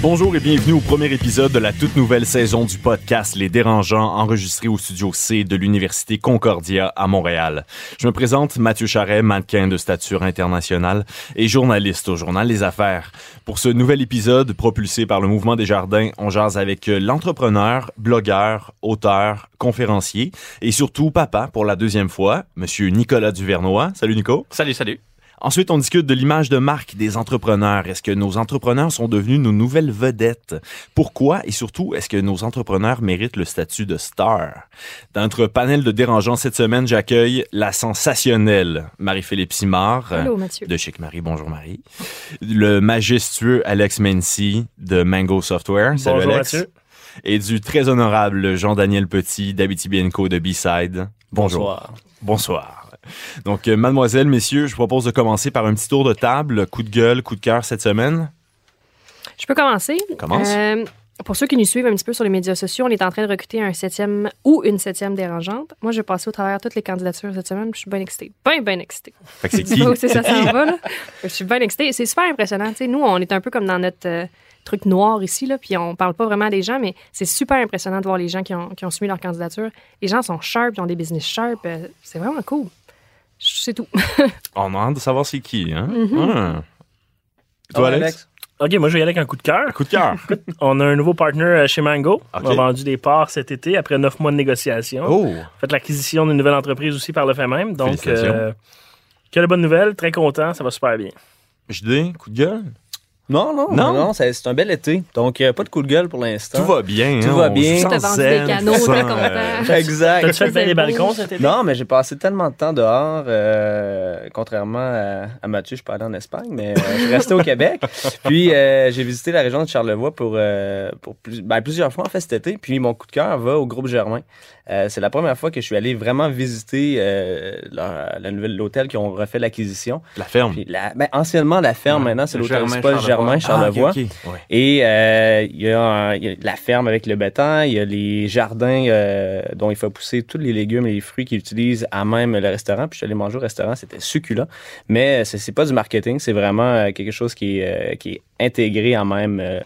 Bonjour et bienvenue au premier épisode de la toute nouvelle saison du podcast Les Dérangeants, enregistré au studio C de l'Université Concordia à Montréal. Je me présente Mathieu Charret, mannequin de stature internationale et journaliste au journal Les Affaires. Pour ce nouvel épisode propulsé par le Mouvement des Jardins, on jase avec l'entrepreneur, blogueur, auteur, conférencier et surtout papa pour la deuxième fois, Monsieur Nicolas Duvernois. Salut Nico. Salut, salut. Ensuite, on discute de l'image de marque des entrepreneurs. Est-ce que nos entrepreneurs sont devenus nos nouvelles vedettes? Pourquoi? Et surtout, est-ce que nos entrepreneurs méritent le statut de star? Dans notre panel de dérangeants cette semaine, j'accueille la sensationnelle Marie-Philippe Simard. Allô, Mathieu. De Chic Marie. Bonjour, Marie. Le majestueux Alex Mency de Mango Software. Salut, Bonjour, Alex. Mathieu. Et du très honorable Jean-Daniel Petit d'Abitibi Co de B-Side. Bonjour. Bonsoir. Bonsoir. Donc, euh, mademoiselle, messieurs, je propose de commencer par un petit tour de table. Coup de gueule, coup de cœur cette semaine. Je peux commencer? Commence. Euh, pour ceux qui nous suivent un petit peu sur les médias sociaux, on est en train de recruter un septième ou une septième dérangeante. Moi, je vais passer au travers toutes les candidatures cette semaine. Je suis bien excitée. Bien, bien excitée. Fait que c'est qui? c'est ça s'en va, là. Je suis bien excitée. C'est super impressionnant. Nous, on est un peu comme dans notre euh, truc noir ici, là, puis on parle pas vraiment des gens, mais c'est super impressionnant de voir les gens qui ont, qui ont soumis leur candidature. Les gens sont sharp, ils ont des business sharp. euh, c'est vraiment cool. C'est tout. On a hâte de savoir c'est qui, hein? Mm-hmm. Ah. Toi, Alex? OK, moi, je vais y aller avec un coup de cœur. Coup de cœur. On a un nouveau partner euh, chez Mango. On a vendu des parts cet été après neuf mois de négociation. Oh! fait l'acquisition d'une nouvelle entreprise aussi par le fait même. Donc, euh, quelle bonne nouvelle. Très content. Ça va super bien. JD, coup de gueule? Non, non, Non? non, non, c'est un bel été. Donc, euh, pas de coup de gueule pour l'instant. Tout va bien. Tout hein, va on bien. vendu zen, des canaux, t'es content. euh, Exact. T'as-tu fait les balcons cet été? Non, mais j'ai passé tellement de temps dehors. euh, contrairement à, à Mathieu, je suis pas allé en Espagne, mais euh, je suis resté au Québec. Puis, euh, j'ai visité la région de Charlevoix pour, euh, pour plus- ben, plusieurs fois en fait cet été. Puis, mon coup de cœur va au groupe Germain. Euh, c'est la première fois que je suis allé vraiment visiter euh, leur- la nouvelle l'hôtel qui ont refait l'acquisition. La ferme. Puis la, ben, anciennement, la ferme, Ouais, maintenant, c'est l'hôtel Germain Germain Charlevoix. Ah. Ouais. Et euh, il y, a un- il y a la ferme avec le bétail, il y a les jardins euh, dont il faut pousser tous les légumes et les fruits qu'ils utilisent à même le restaurant. Puis je suis allé manger au restaurant, c'était succulent. Mais c'est c'est pas du marketing, c'est vraiment euh, quelque chose qui est, euh, qui est intégré à même euh,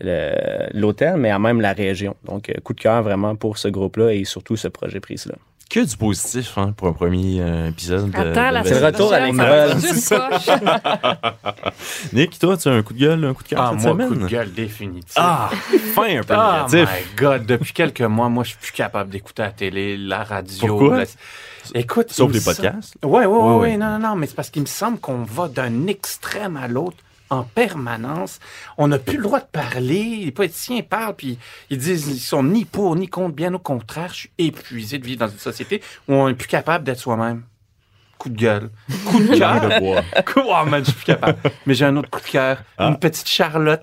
le- l'hôtel, mais à même la région. Donc, euh, coup de cœur vraiment pour ce groupe-là et surtout ce projet prise-là. Que du positif hein, pour un premier euh, épisode. de- Attends, de la C'est retour à l'école. Nick, toi, tu as un coup de gueule, un coup de cœur Ah, cette moi, semaine? coup de gueule définitif. Ah, fin un peu Oh négatif. my God, depuis quelques mois, moi, je suis plus capable d'écouter la télé, la radio. Pourquoi? la- Écoute, Sauf les podcasts? Ouais, ouais, ouais. non, non, non, mais c'est parce qu'il me semble qu'on va d'un extrême à l'autre en permanence. On n'a plus le droit de parler. Les politiciens parlent, puis ils disent ils sont ni pour ni contre. Bien au contraire, je suis épuisé de vivre dans une société où on n'est plus capable d'être soi-même. Coup de gueule. Coup de cœur. Oh man, je suis plus capable. Mais j'ai un autre coup de cœur. Ah. Une petite Charlotte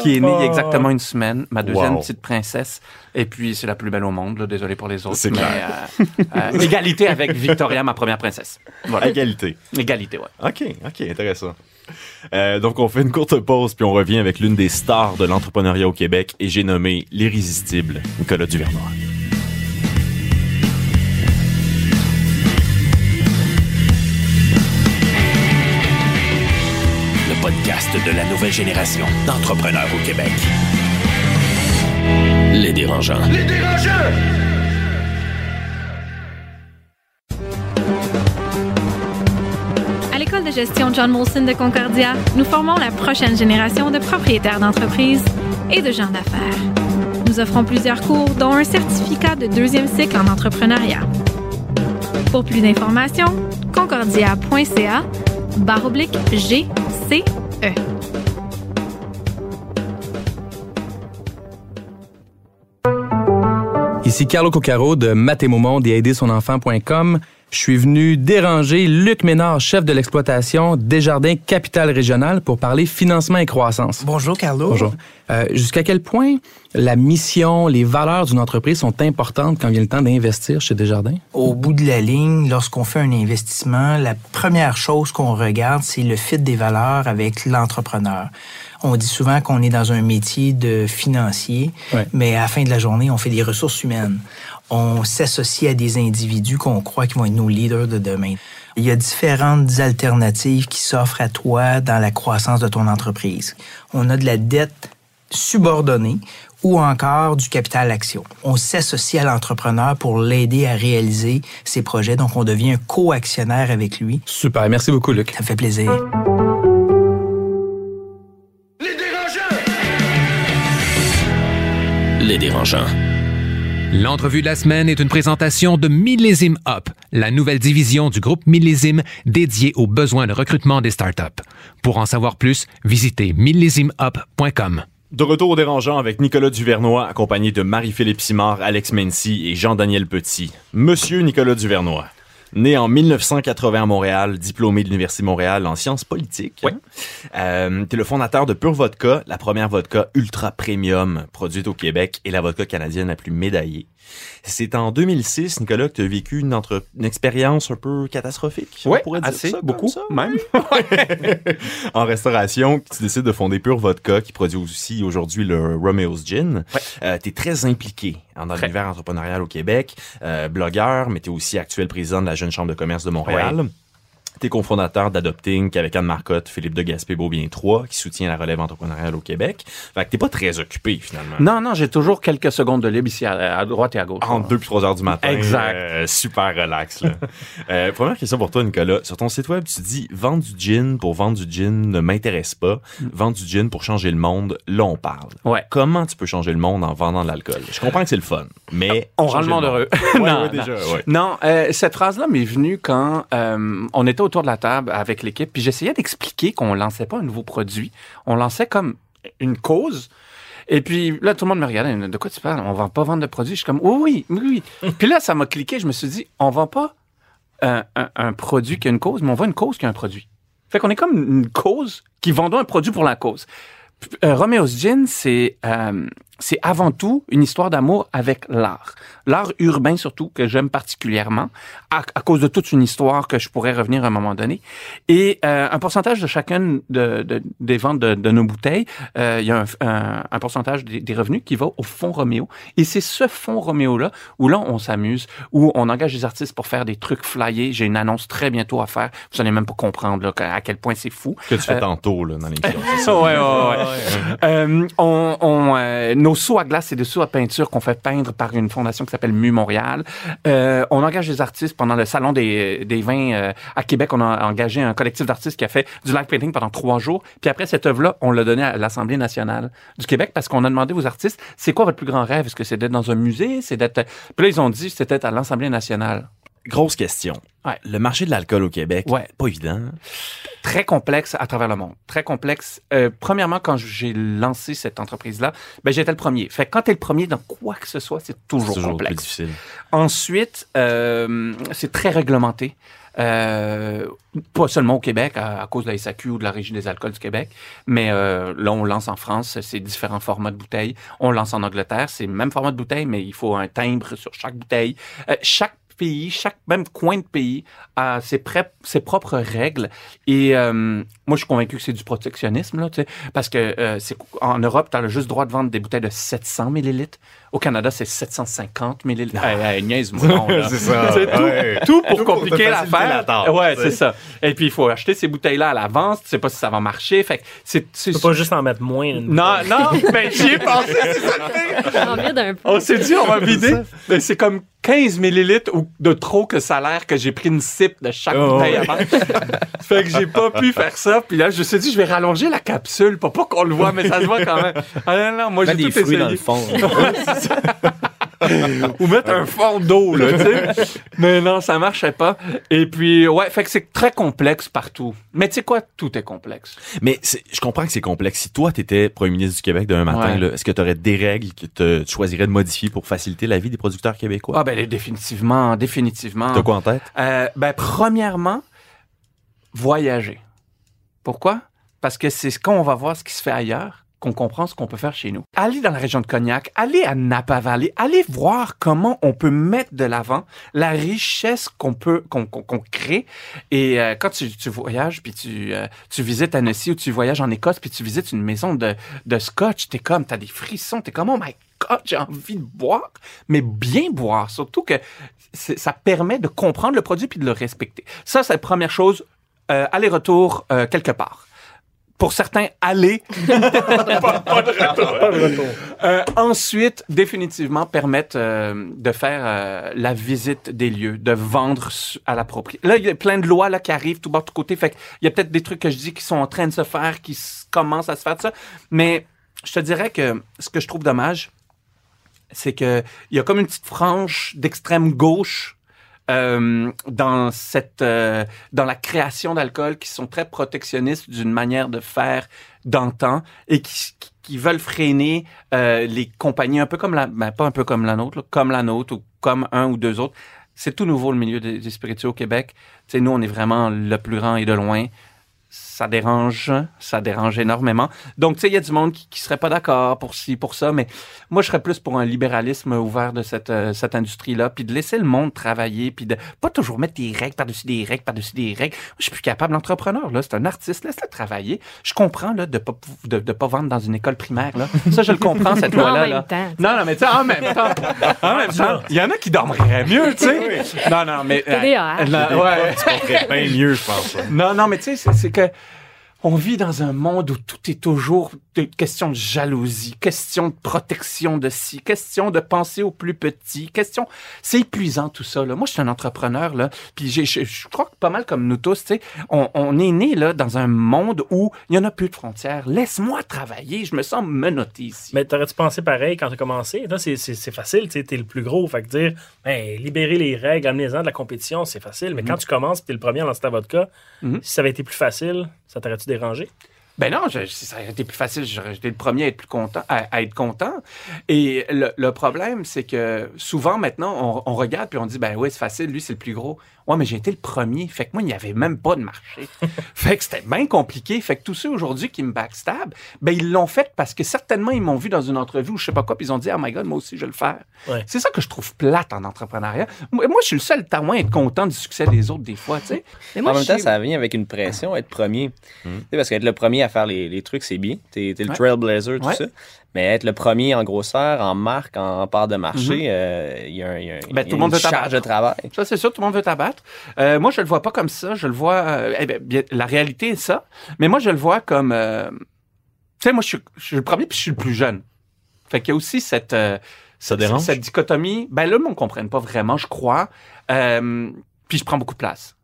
qui est née il y a exactement une semaine. Ma deuxième Wow. petite princesse. Et puis, c'est la plus belle au monde. là. Désolé pour les autres. C'est mais, euh, euh, égalité avec Victoria, ma première princesse. Voilà. Égalité. Égalité, ouais. OK, OK, intéressant. Euh, donc, on fait une courte pause, puis on revient avec l'une des stars de l'entrepreneuriat au Québec, et j'ai nommé l'irrésistible Nicolas Duvernois. Le podcast de la nouvelle génération d'entrepreneurs au Québec. Les dérangeants. À l'école de gestion John Molson de Concordia, nous formons la prochaine génération de propriétaires d'entreprises et de gens d'affaires. Nous offrons plusieurs cours, dont un certificat de deuxième cycle en entrepreneuriat. Pour plus d'informations, concordia.ca barre oblique GCE. Ici Carlo Coccaro de Mathémomond et aidersonenfant.com. Je suis venu déranger Luc Ménard, chef de l'exploitation Desjardins Capital Régional, pour parler financement et croissance. Bonjour, Carlo. Bonjour. Euh, Jusqu'à quel point la mission, les valeurs d'une entreprise sont importantes quand vient le temps d'investir chez Desjardins? Au bout de la ligne, lorsqu'on fait un investissement, la première chose qu'on regarde, c'est le fit des valeurs avec l'entrepreneur. On dit souvent qu'on est dans un métier de financier, Ouais. mais à la fin de la journée, on fait des ressources humaines. On s'associe à des individus qu'on croit qui vont être nos leaders de demain. Il y a différentes alternatives qui s'offrent à toi dans la croissance de ton entreprise. On a de la dette subordonnée ou encore du capital action. On s'associe à l'entrepreneur pour l'aider à réaliser ses projets, donc on devient un co-actionnaire avec lui. Super, merci beaucoup, Luc. Ça me fait plaisir. Les dérangeants. L'entrevue de la semaine est une présentation de Millésime Up, la nouvelle division du groupe Millésime dédiée aux besoins de recrutement des startups. Pour en savoir plus, visitez millésimeup.com. De retour dérangeant avec Nicolas Duvernois, accompagné de Marie-Philippe Simard, Alex Mency et Jean-Daniel Petit. Monsieur Nicolas Duvernois, né en 1980 à Montréal, diplômé de l'Université de Montréal en sciences politiques. Oui. Euh, T'es le fondateur de Pure Vodka, la première vodka ultra premium produite au Québec et la vodka canadienne la plus médaillée. C'est en 2006, Nicolas, que tu as vécu une, entre... une expérience un peu catastrophique. Ouais, dire assez, ça beaucoup, ça? même. en restauration, tu décides de fonder Pure Vodka, qui produit aussi aujourd'hui le Romeo's Gin. Euh, tu es très impliqué dans Très. l'univers entrepreneurial au Québec, euh, blogueur, mais tu es aussi actuel président de la Jeune Chambre de commerce de Montréal. T'es cofondateur d'Adopting avec Anne Marcotte, Philippe de Gaspé Beaubien 3, qui soutient la relève entrepreneuriale au Québec. Fait que t'es pas très occupé finalement. Non, non, j'ai toujours quelques secondes de libre ici à, à droite et à gauche. Entre 2 puis 3 heures du matin. Exact. euh, super relax. Là. Euh, première question pour toi, Nicolas. Sur ton site web, tu dis vendre du gin pour vendre du gin ne m'intéresse pas. Vendre du gin pour changer le monde, là on parle. Ouais. Comment tu peux changer le monde en vendant de l'alcool? Je comprends que c'est le fun, mais. On rend le monde heureux. Non, ouais, déjà. Non, euh, cette phrase-là m'est venue quand euh, on était autour de la table avec l'équipe, puis j'essayais d'expliquer qu'on lançait pas un nouveau produit, on lançait comme une cause. Et puis là, tout le monde me regardait, de quoi tu parles? On va pas vendre de produit. Je suis comme, oui, oui, oui, oui. puis là, ça m'a cliqué, je me suis dit, on vend pas un, un- un produit qui a une cause, mais on vend une cause qui a un produit. Fait qu'on est comme une cause qui vendons un produit pour la cause. Euh, Romeo's Gin, c'est euh, c'est avant tout une histoire d'amour avec l'art. L'art urbain surtout, que j'aime particulièrement, à, à cause de toute une histoire que je pourrais revenir à un moment donné. Et euh, un pourcentage de chacune de, de- des ventes de, de nos bouteilles, euh, il y a un, un- un pourcentage des, des revenus qui va au fonds Roméo. Et c'est ce fonds Roméo-là où là, on s'amuse, où on engage des artistes pour faire des trucs flyés. J'ai une annonce très bientôt à faire. Vous allez même pas comprendre là, à quel point c'est fou. Que tu fais Euh, tantôt là, dans l'émission. ça? Ouais, ouais, ouais. Euh, on, on, euh, nos seaux à glace, c'est des seaux à peinture qu'on fait peindre par une fondation qui s'appelle Mu Montréal. Euh, on engage des artistes pendant le salon des, des vins euh, à Québec. On a engagé un collectif d'artistes qui a fait du live painting pendant trois jours. Puis après cette œuvre-là, on l'a donné à l'Assemblée nationale du Québec parce qu'on a demandé aux artistes, c'est quoi votre plus grand rêve? Est-ce que c'est d'être dans un musée? C'est d'être... Puis là, ils ont dit, c'était à l'Assemblée nationale. Grosse question. Ouais. Le marché de l'alcool au Québec, Ouais. pas évident. très complexe à travers le monde. Très complexe. Euh, premièrement, quand j'ai lancé cette entreprise-là, ben, j'étais le premier. Fait que quand tu es le premier dans quoi que ce soit, c'est toujours, plus complexe. difficile. Ensuite, euh, c'est très réglementé. Euh, pas seulement au Québec, à, à cause de la SAQ ou de la Régie des alcools du Québec, mais euh, là, on lance en France, c'est différents formats de bouteilles. On lance en Angleterre, c'est le même format de bouteille, mais il faut un timbre sur chaque bouteille. Euh, chaque pays, chaque même coin de pays a ses, pré- ses propres règles. Et euh, moi, je suis convaincu que c'est du protectionnisme, là, tu sais, parce que euh, c'est en Europe, tu as le juste droit de vendre des bouteilles de 700 millilitres. Au Canada, c'est 750 millilitres. Hey, hey, niaise-moi. C'est ça, C'est tout, ouais. tout pour Tout compliquer l'affaire. la ouais, c'est ça. Et puis, il faut acheter ces bouteilles-là à l'avance. Tu sais pas si ça va marcher. Fait que c'est... Tu peux pas juste en mettre moins. Non, non, mais j'y ai pensé, c'est ça le. On s'est dit, on va vider. Mais c'est comme 15 millilitres ou de trop que ça a l'air que j'ai pris une sip de chaque Oh, bouteille avant. fait que j'ai pas pu faire ça. Puis là, je me suis dit, je vais rallonger la capsule pour pas qu'on le voit, mais ça se voit quand même. Ah non, non, moi, j'ai des tout fruits essayé. dans le fond. Ou mettre un fond d'eau, là, tu sais. Mais non, ça marchait pas. Et puis, ouais, fait que c'est très complexe partout. Mais tu sais quoi, tout est complexe. Mais c'est- je comprends que c'est complexe. Si toi, tu étais premier ministre du Québec demain matin, Ouais. là, est-ce que tu aurais des règles que te- tu choisirais de modifier pour faciliter la vie des producteurs québécois? Ah ben définitivement, définitivement. T'as quoi en tête? Euh, ben, premièrement, voyager. Pourquoi? Parce que c'est quand on va voir ce qui se fait ailleurs qu'on comprend ce qu'on peut faire chez nous. Allez dans la région de Cognac, allez à Napa Valley, allez voir comment on peut mettre de l'avant la richesse qu'on peut qu'on qu'on crée. Et euh, quand tu, tu voyages puis tu euh, tu visites Annecy ou tu voyages en Écosse puis tu visites une maison de de scotch, t'es comme t'as des frissons, t'es comme oh my god, j'ai envie de boire, mais bien boire, surtout que ça permet de comprendre le produit puis de le respecter. Ça, c'est la première chose. Euh, aller-retour euh, quelque part. Pour certains, aller. pas, pas de retour. Euh, ensuite, définitivement, permettre euh, de faire euh, la visite des lieux, de vendre à la propriété. Là, il y a plein de lois là, qui arrivent tout bas, de tout côté. Fait il y a peut-être des trucs que je dis qui sont en train de se faire, qui commencent à se faire de ça. Mais je te dirais que ce que je trouve dommage, c'est que il y a comme une petite frange d'extrême gauche euh, dans cette euh, dans la création d'alcool qui sont très protectionnistes d'une manière de faire d'antan et qui, qui- veulent freiner euh, les compagnies un peu comme la ben, pas un peu comme la nôtre là, comme la nôtre ou comme un ou deux autres. C'est tout nouveau le milieu des, des spiritueux au Québec. Sais nous on est vraiment le plus grand et de loin ça dérange, ça dérange énormément. Donc, tu sais, il y a du monde qui, qui serait pas d'accord pour ci, pour ça, mais moi, je serais plus pour un libéralisme ouvert de cette, euh, cette industrie-là, puis de laisser le monde travailler, puis de pas toujours mettre des règles par-dessus des règles, par-dessus des règles. Moi, je suis plus capable. L'entrepreneur, là, c'est un artiste, laisse-le travailler. Je comprends, là, de pas, de, de pas vendre dans une école primaire, là. Ça, je le comprends, cette loi-là. même là. temps. Non, non, mais tu sais, en même temps, en même temps, il y en a qui dormiraient mieux, tu sais. Non, non, mais... TDAH. euh, non, ouais. Tu comprends bien mieux, je pense. Non, non, mais tu sais, c'est- c'est que on vit dans un monde où tout est toujours question de jalousie, question de protection de ci, question de penser aux plus petits, question. C'est épuisant tout ça. Là. Moi, je suis un entrepreneur là, puis je crois que pas mal comme nous tous, tu sais, on, on est né là dans un monde où il y en a plus de frontières. Laisse-moi travailler, je me sens menotté ici. Mais t'aurais-tu pensé pareil quand t'as commencé? Là, c'est, facile, tu t'es le plus gros. Fait que dire, ben, libérer les règles, amener-en de la compétition, c'est facile. Mais quand tu commences, t'es le premier à lancer ta vodka, Mhm. si ça avait été plus facile, ça t'aurait-tu dérangé? Ben non, ça aurait été plus facile. J'aurais été le premier à être plus content, à, être content. Et le, problème, c'est que souvent maintenant, on, on regarde puis on dit, ben oui, c'est facile, lui c'est le plus gros. Ouais, mais j'ai été le premier. Fait que moi, il n'y avait même pas de marché. fait que c'était bien compliqué. Fait que tous ceux aujourd'hui qui me backstab, ben ils l'ont fait parce que certainement ils m'ont vu dans une entrevue ou je sais pas quoi, puis ils ont dit, oh my god, moi aussi je vais le faire. Ouais. C'est ça que je trouve plate en entrepreneuriat. Moi, moi, je suis le seul témoin à être content du succès des autres des fois, tu sais. Mais moi, en même temps, ça vient avec une pression, être premier. Sais, parce qu'être le premier à faire les, les trucs, c'est bien. T'es es le Ouais. trailblazer, tout Ouais. ça. Mais être le premier en grosseur, en marque, en part de marché, euh, il y a, un- il y a un- Ben, il y a tout le monde une veut charge de travail. Ça, c'est sûr, tout le monde veut t'abattre. Euh, moi, je le vois pas comme ça. Je le vois. euh, eh ben, bien, la réalité est ça. Mais moi, je le vois comme. euh, tu sais, moi, je suis, je suis le premier puis je suis le plus jeune. Fait qu'il y a aussi cette. euh, Ça dérange? Cette dichotomie. Ben là, on ne comprenne pas vraiment, je crois. Euh, puis je prends beaucoup de place.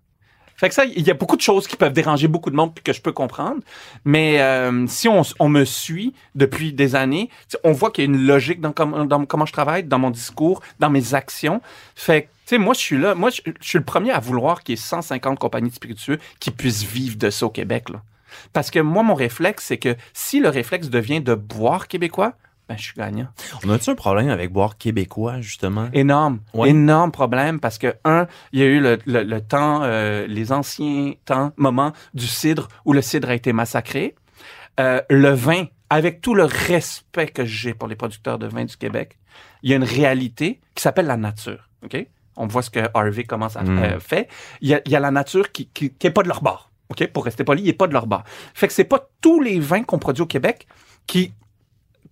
Fait que ça, il y a beaucoup de choses qui peuvent déranger beaucoup de monde puis que je peux comprendre. Mais euh, si on, on me suit depuis des années, on voit qu'il y a une logique dans, com- dans comment je travaille, dans mon discours, dans mes actions. Fait que, tu sais, moi, je suis là. Moi, je, suis le premier à vouloir qu'il y ait 150 compagnies de qui puissent vivre de ça au Québec. Là. Parce que moi, mon réflexe, c'est que si le réflexe devient de boire québécois, ben, je suis gagnant. On a-tu un problème avec boire québécois, justement? Énorme, Ouais. énorme problème parce que un, il y a eu le, le- le temps, euh, les anciens temps, moments du cidre où le cidre a été massacré. Euh, le vin, avec tout le respect que j'ai pour les producteurs de vin du Québec, il y a une réalité qui s'appelle la nature. Ok, on voit ce que Harvey commence à Mm. euh, fait. Il y, a, il y a la nature qui, qui, qui pas de leur bord. Ok, pour rester poli, il est pas de leur bord. Fait que c'est pas tous les vins qu'on produit au Québec qui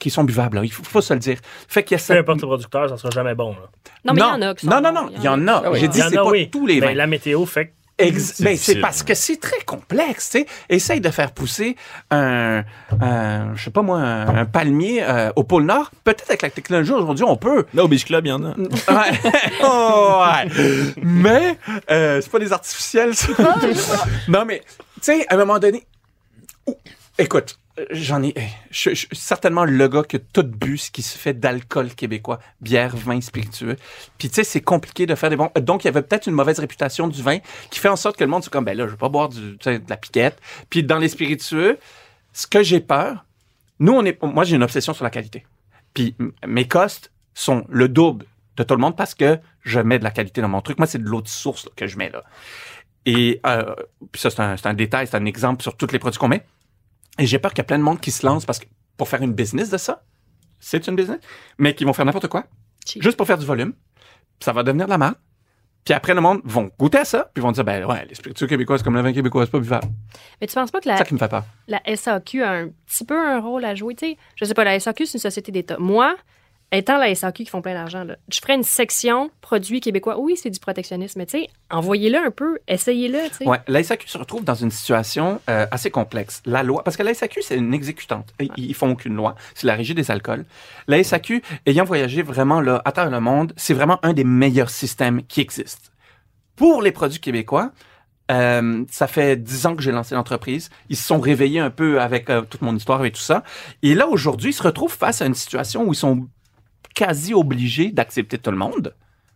qui sont buvables. là. Il faut, faut se le dire. Fait qu'il y a Peu cette- importe le producteur, ça sera jamais bon. Là. Non, mais il y en a qui sont non, non, non, il y en a. Ah. J'ai dit, c'est pas oui. tous les Ben, vins. la météo fait que Ex- C'est ben, parce que c'est très complexe, tu sais. Essaye de faire pousser un, un je sais pas moi, un, un palmier euh, au pôle Nord. Peut-être avec la technologie aujourd'hui, on peut. Là, au Beach Club, il y en a. Ouais. Oh, ouais. Mais euh, c'est pas des artificiels, ça. non, mais tu sais, à un moment donné, où- Écoute, j'en ai. Je, certainement le gars qui a tout bu ce qui se fait d'alcool québécois, bière, vin, spiritueux. Puis tu sais, c'est compliqué de faire des bons. Donc il y avait peut-être une mauvaise réputation du vin qui fait en sorte que le monde c'est comme ben là, je vais pas boire du, de la piquette. Puis dans les spiritueux, ce que j'ai peur, nous on est, moi j'ai une obsession sur la qualité. Puis mes costes sont le double de tout le monde parce que je mets de la qualité dans mon truc. Moi c'est de l'eau de source que je mets là. Et euh, puis ça c'est un, c'est un détail, c'est un exemple sur tous les produits qu'on met. Et j'ai peur qu'il y a plein de monde qui se lance parce que pour faire une business de ça, c'est une business, mais qui vont faire n'importe quoi, Cheap. juste pour faire du volume. Ça va devenir de la merde. Puis après, le monde vont goûter à ça, puis vont dire, ben ouais, les québécois, c'est comme le vin québécois, c'est pas buvable. Mais tu penses pas que la, ça qui me fait peur. la SAQ a un petit peu un rôle à jouer? Tu sais, je sais pas, la SAQ, c'est une société d'État. Moi, étant la SAQ qui font plein d'argent, là, je ferais une section produits québécois. Oui, c'est du protectionnisme, mais tu sais, envoyez-le un peu, essayez-le. Ouais, la SAQ se retrouve dans une situation euh, assez complexe. La loi, parce que la SAQ, c'est une exécutante. Ils, ils font aucune loi. C'est la régie des alcools. La SAQ, ayant voyagé vraiment là, à travers le monde, c'est vraiment un des meilleurs systèmes qui existent. Pour les produits québécois, euh, ça fait dix ans que j'ai lancé l'entreprise. Ils se sont réveillés un peu avec euh, toute mon histoire et tout ça. Et là, aujourd'hui, ils se retrouvent face à une situation où ils sont quasi obligés d'accepter tout le monde.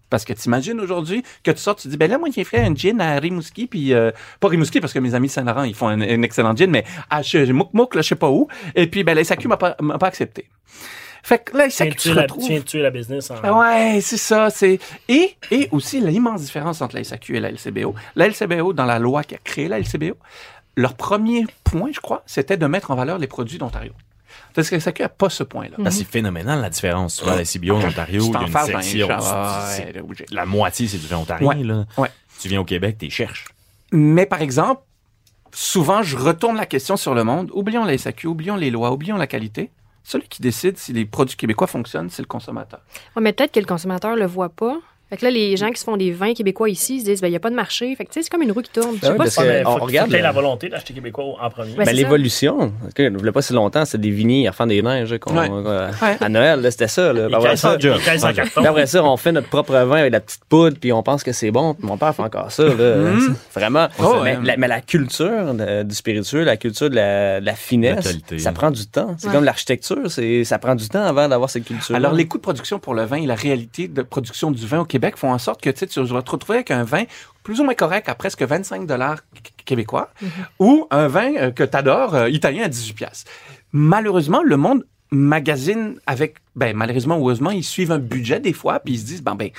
Parce que t'imagines aujourd'hui que tu sors, tu dis, ben là, moi, j'ai fait un gin à Rimouski, puis euh, pas Rimouski, parce que mes amis Saint-Laurent, ils font un, un excellent gin, mais à Mouk Mouk, là, je sais pas où. Et puis, ben, la SAQ m'a pas, m'a pas accepté. Fait que de SAQ la, tu la business. En... Ah Ouais, c'est ça. C'est et et aussi l'immense différence entre la SAQ et la LCBO. La LCBO, dans la loi qui a créé la LCBO, leur premier point, je crois, c'était de mettre en valeur les produits d'Ontario. Parce que la SAQ n'a pas ce point-là. Ah, c'est phénoménal la différence. Tu vois, à la CBO en Ontario, Tu il y a une section. la moitié, c'est du vin ontarien. Ouais. Là. Ouais. Tu viens au Québec, tu cherches. Mais par exemple, souvent, je retourne la question sur le monde. Oublions la SAQ, oublions les lois, oublions la qualité. Celui qui décide si les produits québécois fonctionnent, c'est le consommateur. Ouais, mais peut-être que le consommateur le voit pas. Fait que là, les gens qui se font des vins québécois ici, ils se disent, ben, il n'y a pas de marché. Fait que, c'est comme une roue qui tourne. Je sais oui, pas si- que- on regarde, faut la volonté d'acheter québécois en premier. Ben, c'est l'évolution, que, il voulait pas si longtemps, c'était des vignes à faire des neiges. qu'on- Ouais. euh, Ouais. À Noël, là, c'était ça. Là. Après ça, après ça, on fait notre propre vin avec la petite poudre, puis on pense que c'est bon. Puis mon père fait encore ça. Là. Mhm. C'est Vraiment. Oh, mais, ouais. la, mais la culture de- du spiritueux, la culture de la, de la finesse, ça prend du temps. C'est Ouais. comme l'architecture, c'est- ça prend du temps avant d'avoir cette culture. Alors, les coûts de production pour le vin et la réalité de production du vin au Québec font en sorte que tu sais, tu vas te retrouver avec un vin plus ou moins correct à presque 25 dollars québécois ou un vin euh, que tu adores, italien à 18 piastres. Malheureusement, le monde magazine avec, ben, malheureusement ou heureusement, ils suivent un budget des fois, puis ils se disent, ben, ben,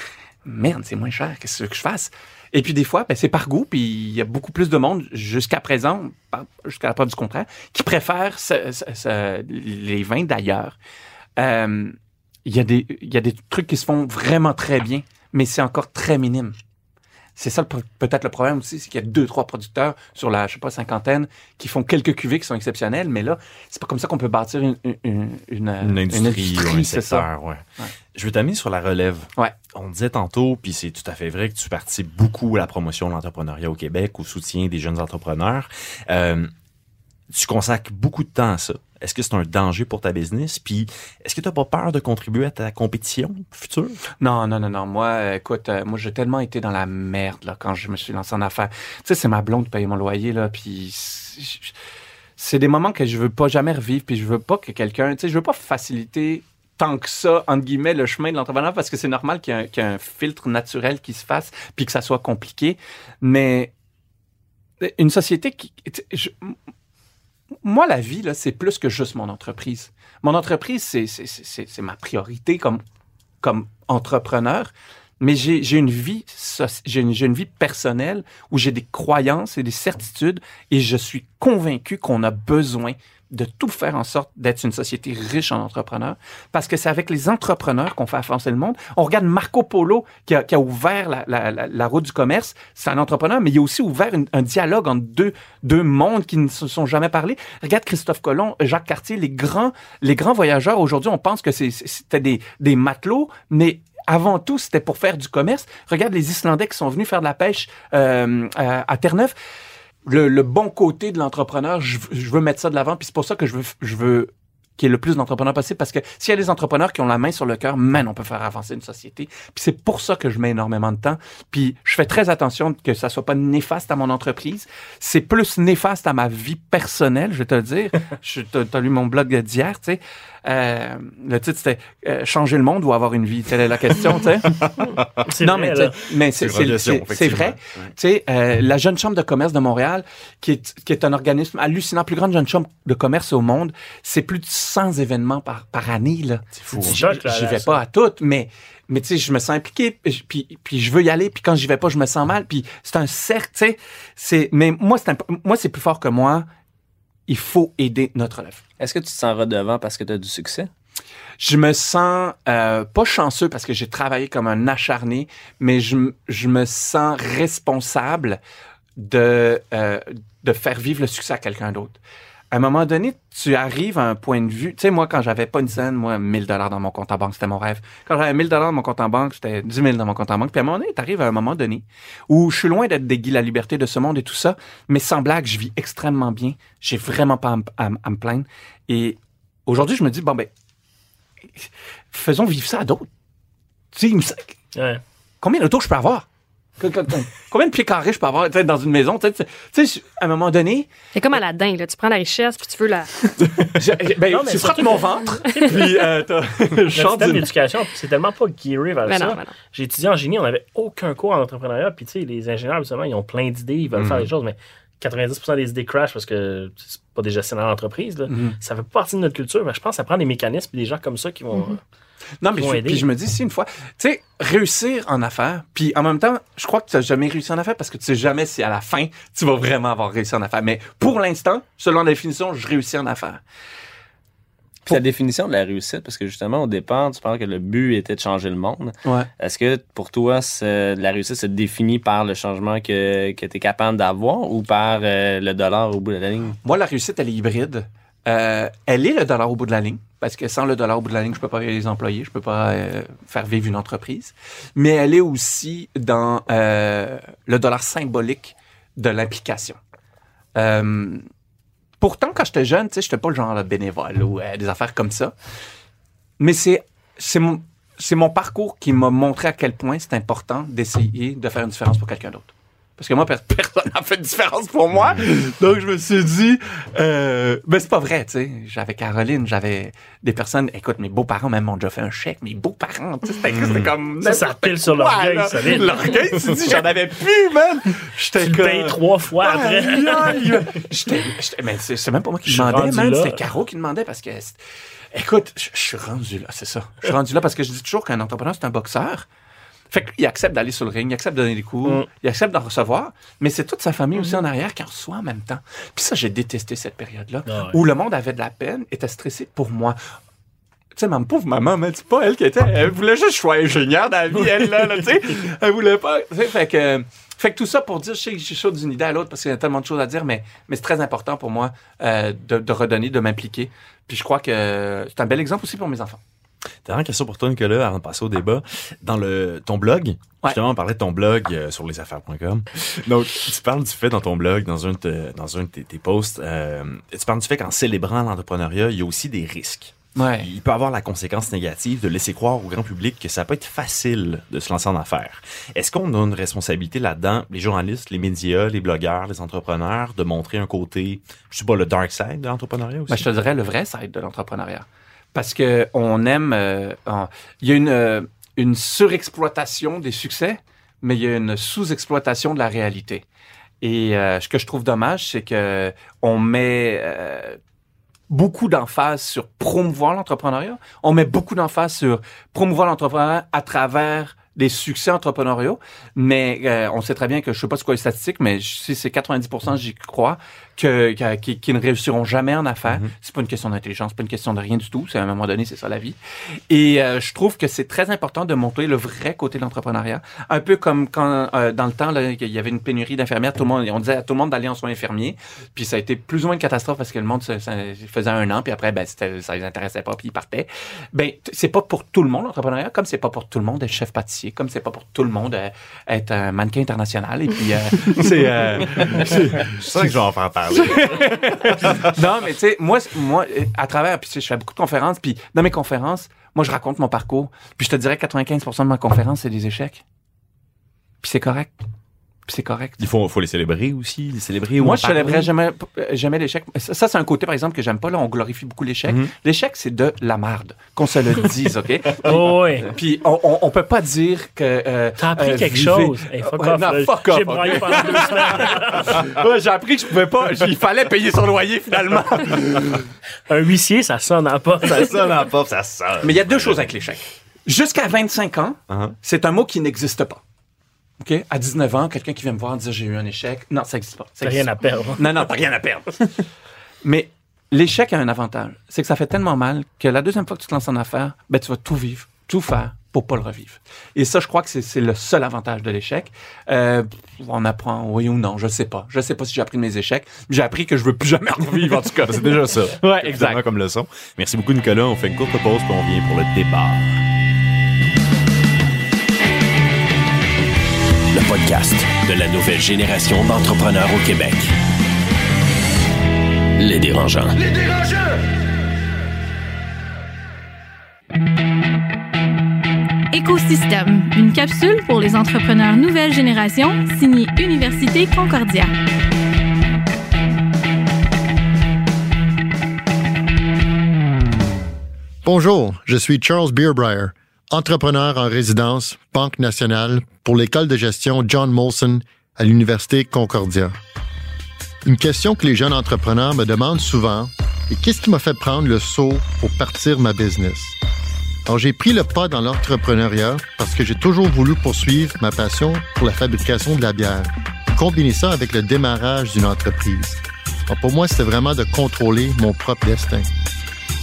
merde, c'est moins cher, qu'est-ce que je fasse? Et puis des fois, ben, c'est par goût, puis il y a beaucoup plus de monde jusqu'à présent, jusqu'à la preuve du contraire, qui préfèrent ce- ce- ce- les vins d'ailleurs. Euh, il y, des, il y a des trucs qui se font vraiment très bien, mais c'est encore très minime. C'est ça peut-être le problème aussi, c'est qu'il y a deux, trois producteurs sur la, je sais pas, cinquantaine qui font quelques cuvées qui sont exceptionnelles, mais là, c'est pas comme ça qu'on peut bâtir une, une, une, une, Une industrie, ou un c'est ça. Ouais. Je veux t'amener sur la relève. Ouais. On disait tantôt, puis c'est tout à fait vrai que tu participes beaucoup à la promotion de l'entrepreneuriat au Québec, au soutien des jeunes entrepreneurs. Euh, tu consacres beaucoup de temps à ça. Est-ce que c'est un danger pour ta business? Puis, est-ce que tu n'as pas peur de contribuer à ta compétition future? Non, non, non, non. Moi, écoute, euh, moi, j'ai tellement été dans la merde là, quand je me suis lancé en affaires. Tu sais, c'est ma blonde qui paye mon loyer, là, puis c'est- des moments que je veux pas jamais revivre, puis je veux pas que quelqu'un, tu sais, je veux pas faciliter tant que ça, entre guillemets, le chemin de l'entrepreneur, parce que c'est normal qu'il y, ait un- filtre naturel qui se fasse, puis que ça soit compliqué. Mais une société qui... moi, la vie, c'est plus que juste mon entreprise. Mon entreprise, c'est- ma priorité comme, comme entrepreneur, mais j'ai une vie j'ai une, j'ai une vie personnelle où j'ai des croyances et des certitudes et je suis convaincu qu'on a besoin de tout faire en sorte d'être une société riche en entrepreneurs parce que c'est avec les entrepreneurs qu'on fait avancer le monde. On regarde Marco Polo qui a, qui a ouvert la, la, la, route du commerce. C'est un entrepreneur, mais il a aussi ouvert une- un dialogue entre deux, deux mondes qui ne se sont jamais parlé. Regarde Christophe Colomb, Jacques Cartier, les grands, les grands voyageurs. Aujourd'hui, on pense que c'était des, des matelots, mais avant tout, c'était pour faire du commerce. Regarde les Islandais qui sont venus faire de la pêche euh, à, à Terre-Neuve. Le, le bon côté de l'entrepreneur, je, veux mettre ça de l'avant, puis c'est pour ça que je veux, je veux qu'il y ait le plus d'entrepreneurs possible parce que s'il y a des entrepreneurs qui ont la main sur le cœur, man, on peut faire avancer une société. Puis c'est pour ça que je mets énormément de temps. Puis je fais très attention que ça soit pas néfaste à mon entreprise. C'est plus néfaste à ma vie personnelle, je vais te le dire. je, t'as, t'as lu mon blog d'hier, tu sais. Euh, le titre c'était euh, changer le monde ou avoir une vie. Telle est la question, tu sais. C'est Non, vrai, mais, là. tu sais, mais c'est, C'est c'est, une c'est- relation, c'est vrai. Tu sais, euh, la Jeune Chambre de commerce de Montréal, qui est, qui est un organisme hallucinant, plus grande jeune chambre de commerce au monde, c'est plus de 100 événements par, par année. Là. C'est fou, J'y j'y vais pas à toutes, mais, mais tu sais, je me sens impliqué, puis, puis, je veux y aller, puis quand j'y vais pas, je me sens mal, puis c'est un cercle, tu sais. C'est, mais moi, c'est, un- moi, c'est plus fort que moi. Il faut aider notre relève. Est-ce que tu te sens redevant parce que tu as du succès? Je me sens euh, pas chanceux parce que j'ai travaillé comme un acharné, mais je, je me sens responsable de, euh, de faire vivre le succès à quelqu'un d'autre. À un moment donné, tu arrives à un point de vue. Tu sais, moi, quand j'avais pas une scène, moi, 1000 dollars dans mon compte en banque, c'était mon rêve. Quand j'avais 1000 dollars dans mon compte en banque, c'était 10 000 dans mon compte en banque. Puis à un moment donné, tu arrives à un moment donné où je suis loin d'être des Guy la liberté de ce monde et tout ça, mais sans blague, je vis extrêmement bien. J'ai vraiment pas à, me plaindre. Et aujourd'hui, je me dis, bon, ben, faisons vivre ça à d'autres. Tu sais, il me semble- Ouais. combien d'autos je peux avoir? Combien de pieds carrés je peux avoir dans une maison? Tu sais, à un moment donné, C'est comme à la dingue, là. Tu prends la richesse, puis tu veux la. je- ben, Non, tu frappes mon que- ventre, puis euh, t'as- je Le chante système d'une- d'éducation, c'est tellement pas gearé vers Ben ça. ben. J'ai étudié en génie, on n'avait aucun cours en entrepreneuriat. Puis, tu sais, les ingénieurs, justement, ils ont plein d'idées, ils veulent faire des choses, mais 90% des idées crash parce que c'est pas des gestionnaires d'entreprise. là. Mhm. Ça fait pas partie de notre culture, mais je pense que ça prend des mécanismes et des gens comme ça qui vont. Non, mais je, puis je me dis, si une fois, tu sais, réussir en affaires, puis en même temps, je crois que tu n'as jamais réussi en affaires parce que tu sais jamais si à la fin, tu vas vraiment avoir réussi en affaires. Mais pour l'instant, selon la définition, je réussis en affaires. Puis la définition de la réussite, parce que justement, au départ, tu parles que le but était de changer le monde. Ouais. Est-ce que pour toi, la réussite se définit par le changement que, que tu es capable d'avoir ou par euh, le dollar au bout de la ligne? Moi, la réussite, elle est hybride. Euh, elle est le dollar au bout de la ligne, parce que sans le dollar au bout de la ligne, je peux pas payer les employés, je peux pas euh, faire vivre une entreprise. Mais elle est aussi dans euh, le dollar symbolique de l'implication. Euh, pourtant, quand j'étais jeune, tu sais, j'étais pas le genre de bénévole ou euh, des affaires comme ça. Mais c'est c'est mon c'est mon parcours qui m'a montré à quel point c'est important d'essayer de faire une différence pour quelqu'un d'autre. Parce que moi, per- personne n'a fait de différence pour moi. Donc, je me suis dit, euh, ben, c'est pas vrai, tu sais. J'avais Caroline, j'avais des personnes, écoute, mes beaux-parents même m'ont déjà fait un chèque, mes beaux-parents, tu sais, c'était c'était comme. Ça, ça pile sur l'orgueil, solide. L'orgueil, tu dis, j'en avais plus, man. J'étais comme- payes trois fois après. J'étais, mais c'est même pas moi qui Je demandais, man. C'était Caro qui demandait parce que, écoute, je suis rendu là, c'est ça. Je suis rendu là parce que je dis toujours qu'un entrepreneur, c'est un boxeur. Fait qu'il accepte d'aller sur le ring, il accepte de donner des coups, Mm. il accepte d'en recevoir, mais c'est toute sa famille aussi en arrière qui en reçoit en même temps. Puis ça, j'ai détesté cette période-là, Ah ouais. où le monde avait de la peine, était stressé pour moi. Tu sais, ma pauvre maman, mais c'est pas elle qui était. Elle voulait juste sois ingénieur dans la vie, elle, là, là, tu sais. Elle voulait pas. Fait que, fait que tout ça pour dire, je sais que je saute d'une idée à l'autre parce qu'il y a tellement de choses à dire, mais, mais c'est très important pour moi euh, de, de redonner, de m'impliquer. Puis je crois que c'est un bel exemple aussi pour mes enfants. Dernière question pour toi, Nicolas, avant de passer au débat. Dans le, ton blog, Ouais. justement, on parlait de ton blog euh, sur lesaffaires.com. Donc, tu parles du fait dans ton blog, dans un de, te- dans un de tes, tes posts, euh, tu parles du fait qu'en célébrant l'entrepreneuriat, il y a aussi des risques. Ouais. Il peut avoir la conséquence négative de laisser croire au grand public que ça peut être facile de se lancer en affaires. Est-ce qu'on a une responsabilité là-dedans, les journalistes, les médias, les blogueurs, les entrepreneurs, de montrer un côté, je sais pas, le dark side de l'entrepreneuriat aussi? Ben, je te dirais le vrai side de l'entrepreneuriat. Parce que on aime. euh, il y a une, euh, une surexploitation des succès, mais il y a une sous-exploitation de la réalité. Et euh, ce que je trouve dommage, c'est que on met beaucoup d'emphase sur promouvoir l'entrepreneuriat. On met beaucoup d'emphase sur promouvoir l'entrepreneuriat à travers des succès entrepreneuriaux, mais on sait très bien que je sais pas c'est quoi les statistiques, mais si c'est 90%, j'y crois, que, qui, qui ne réussiront jamais en affaires. C'est pas une question d'intelligence, c'est pas une question de rien du tout. C'est à un moment donné, c'est ça la vie. Et euh, je trouve que c'est très important de montrer le vrai côté de l'entrepreneuriat. Un peu comme quand euh, dans le temps, là, il y avait une pénurie d'infirmières, tout le monde, on disait à tout le monde d'aller en soins infirmiers, puis ça a été plus ou moins une catastrophe parce que le monde se, ça faisait un an, puis après, ben, ça les intéressait pas, puis ils partaient. Ben, c'est pas pour tout le monde l'entrepreneuriat, comme c'est pas pour tout le monde être chef pâtissier comme c'est pas pour tout le monde euh, être un mannequin international. Et puis, euh, c'est... euh, c'est- ça que je vais en faire non, mais tu sais, moi, à travers, puis je fais beaucoup de conférences, puis dans mes conférences, moi, je raconte mon parcours, puis je te dirais que 95% de ma conférence, c'est des échecs. Puis c'est correct. Puis c'est correct. Il faut, faut les célébrer aussi, les célébrer Moi, je célébrais parler. jamais, euh, jamais l'échec. Ça, ça, c'est un côté, par exemple, que j'aime pas. Là, on glorifie beaucoup l'échec. Mhm. L'échec, c'est de la marde. Qu'on se le dise, OK? Oh, ouais. Puis on, on, on peut pas dire que... euh, T'as appris euh, quelque vivez- chose. Hey, fuck off. non, là. fuck off, J'ai ok. braillé pendant deux semaines. Ouais, J'ai appris que je pouvais pas... Il fallait payer son loyer, finalement. Un huissier, ça sonne en porte. Ça sonne en pop, ça sonne. Mais il y a deux choses avec l'échec. Jusqu'à 25 ans, Uh-huh. c'est un mot qui n'existe pas. OK? À 19 ans, quelqu'un qui vient me voir dire j'ai eu un échec. Non, ça n'existe pas. T'as rien à perdre. Non, non, t'as rien à perdre. Mais l'échec a un avantage. C'est que ça fait tellement mal que la deuxième fois que tu te lances en affaires, ben, tu vas tout vivre, tout faire pour pas le revivre. Et ça, je crois que c'est- le seul avantage de l'échec. Euh, on apprend, oui ou non, je sais pas. Je sais pas si j'ai appris de mes échecs. J'ai appris que je veux plus jamais revivre, en tout cas. C'est déjà ça. Ouais, Exactement exact. comme leçon. Merci beaucoup, Nicolas. On fait une courte pause puis on vient pour le départ. Podcast de la nouvelle génération d'entrepreneurs au Québec. Les dérangeants. Écosystème, une capsule pour les entrepreneurs nouvelle génération, signée Université Concordia. Bonjour, je suis Charles Beerbrier, entrepreneur en résidence, Banque nationale, pour l'école de gestion John Molson à l'Université Concordia. Une question que les jeunes entrepreneurs me demandent souvent est qu'est-ce qui m'a fait prendre le saut pour partir ma business? Alors, j'ai pris le pas dans l'entrepreneuriat parce que j'ai toujours voulu poursuivre ma passion pour la fabrication de la bière. Combiner ça avec le démarrage d'une entreprise. Alors, pour moi, c'était vraiment de contrôler mon propre destin.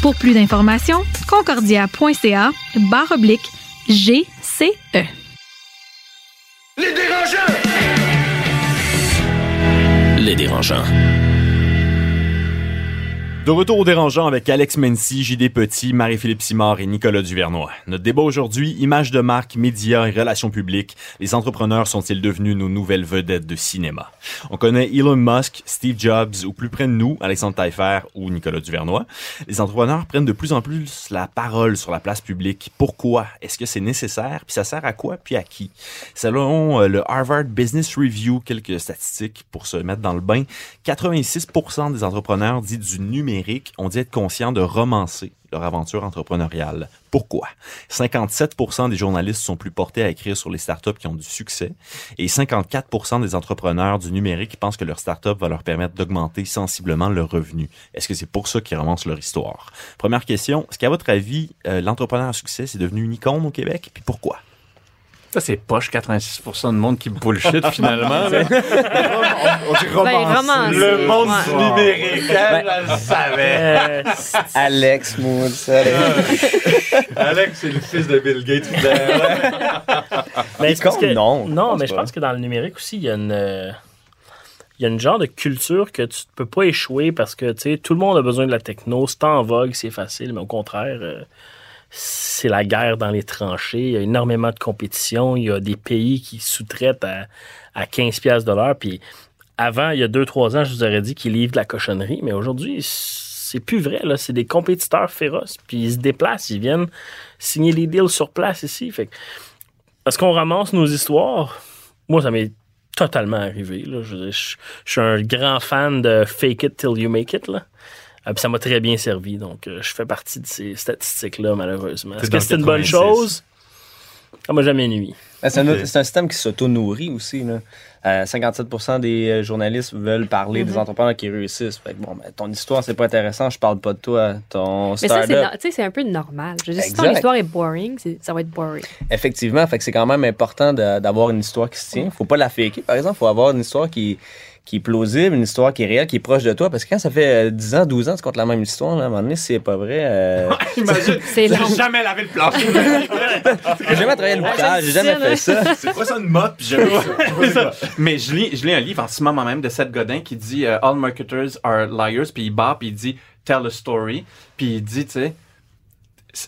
Pour plus d'informations, concordia.ca barre oblique GCE. Les dérangeants. De retour au dérangeant avec Alex Mency, JD Petit, Marie-Philippe Simard et Nicolas Duvernois. Notre débat aujourd'hui, image de marque, médias et relations publiques. Les entrepreneurs sont-ils devenus nos nouvelles vedettes de cinéma? On connaît Elon Musk, Steve Jobs ou plus près de nous, Alexandre Taillefer ou Nicolas Duvernois. Les entrepreneurs prennent de plus en plus la parole sur la place publique. Pourquoi? Est-ce que c'est nécessaire? Puis ça sert à quoi? Puis à qui? Selon euh, le Harvard Business Review, quelques statistiques pour se mettre dans le bain, 86% des entrepreneurs dits du numérique ont dit être conscients de romancer leur aventure entrepreneuriale. Pourquoi? 57% des journalistes sont plus portés à écrire sur les startups qui ont du succès et 54% des entrepreneurs du numérique pensent que leur startup va leur permettre d'augmenter sensiblement leurs revenus. Est-ce que c'est pour ça qu'ils romancent leur histoire? Première question, est-ce qu'à votre avis, euh, l'entrepreneur à succès, c'est devenu une icône au Québec? Puis pourquoi? Ça, c'est poche 86% de monde qui bullshit, finalement. là. on, on dit Ben. Le monde Ouais. du numérique, elle, elle le savait. Euh, Alex Mood, ça. Alex, c'est le fils de Bill Gates. mais c'est parce Icône, que- non, je Non, pense mais je pense que dans le numérique aussi, il y a une. euh, Il y a une genre de culture que tu ne peux pas échouer parce que tu sais, tout le monde a besoin de la techno, c'est en vogue, c'est facile, mais au contraire, euh, c'est la guerre dans les tranchées. Il y a énormément de compétition. Il y a des pays qui sous-traitent à, à 15$ piastres de. Puis avant, il y a 2-3 ans, je vous aurais dit qu'ils livrent de la cochonnerie, mais aujourd'hui, c'est plus vrai. Là. C'est des compétiteurs féroces. Puis ils se déplacent, ils viennent signer les deals sur place ici. Fait que, est-ce qu'on ramasse nos histoires? Moi, ça m'est totalement arrivé. Je, je- suis un grand fan de Fake It Till You Make It. Euh, puis ça m'a très bien servi. Donc, euh, je fais partie de ces statistiques-là, malheureusement. Est-ce que c'est une bonne 86. chose? Ça m'a jamais nuit. Ben, C'est un, système qui s'auto-nourrit aussi. Là. Euh, 57% des euh, journalistes veulent parler des entrepreneurs qui réussissent. Fait que, bon, ben, ton histoire, c'est pas intéressant, je parle pas de toi. Ton Mais ça, c'est un peu normal. Je veux dire, si ton histoire est boring, ça va être boring. Effectivement, fait que c'est quand même important d'avoir une histoire qui se tient. Faut pas la faker, par exemple. Faut avoir une histoire qui, qui est plausible, une histoire qui est réelle, qui est proche de toi. Parce que quand ça fait euh, 10 ans, 12 ans, tu comptes la même histoire, là, à un moment donné, si c'est pas vrai. Euh... Imagine, C'est long. j'ai jamais lavé le plancher. J'ai jamais travaillé à l'hôpital, j'ai jamais fait ça. C'est quoi ça une mop? Puis C'est ça. Mais je lis, je lis un livre en ce moment même de Seth Godin qui dit euh, All marketers are liars, puis il bat, puis il dit Tell a story, puis il dit, tu sais,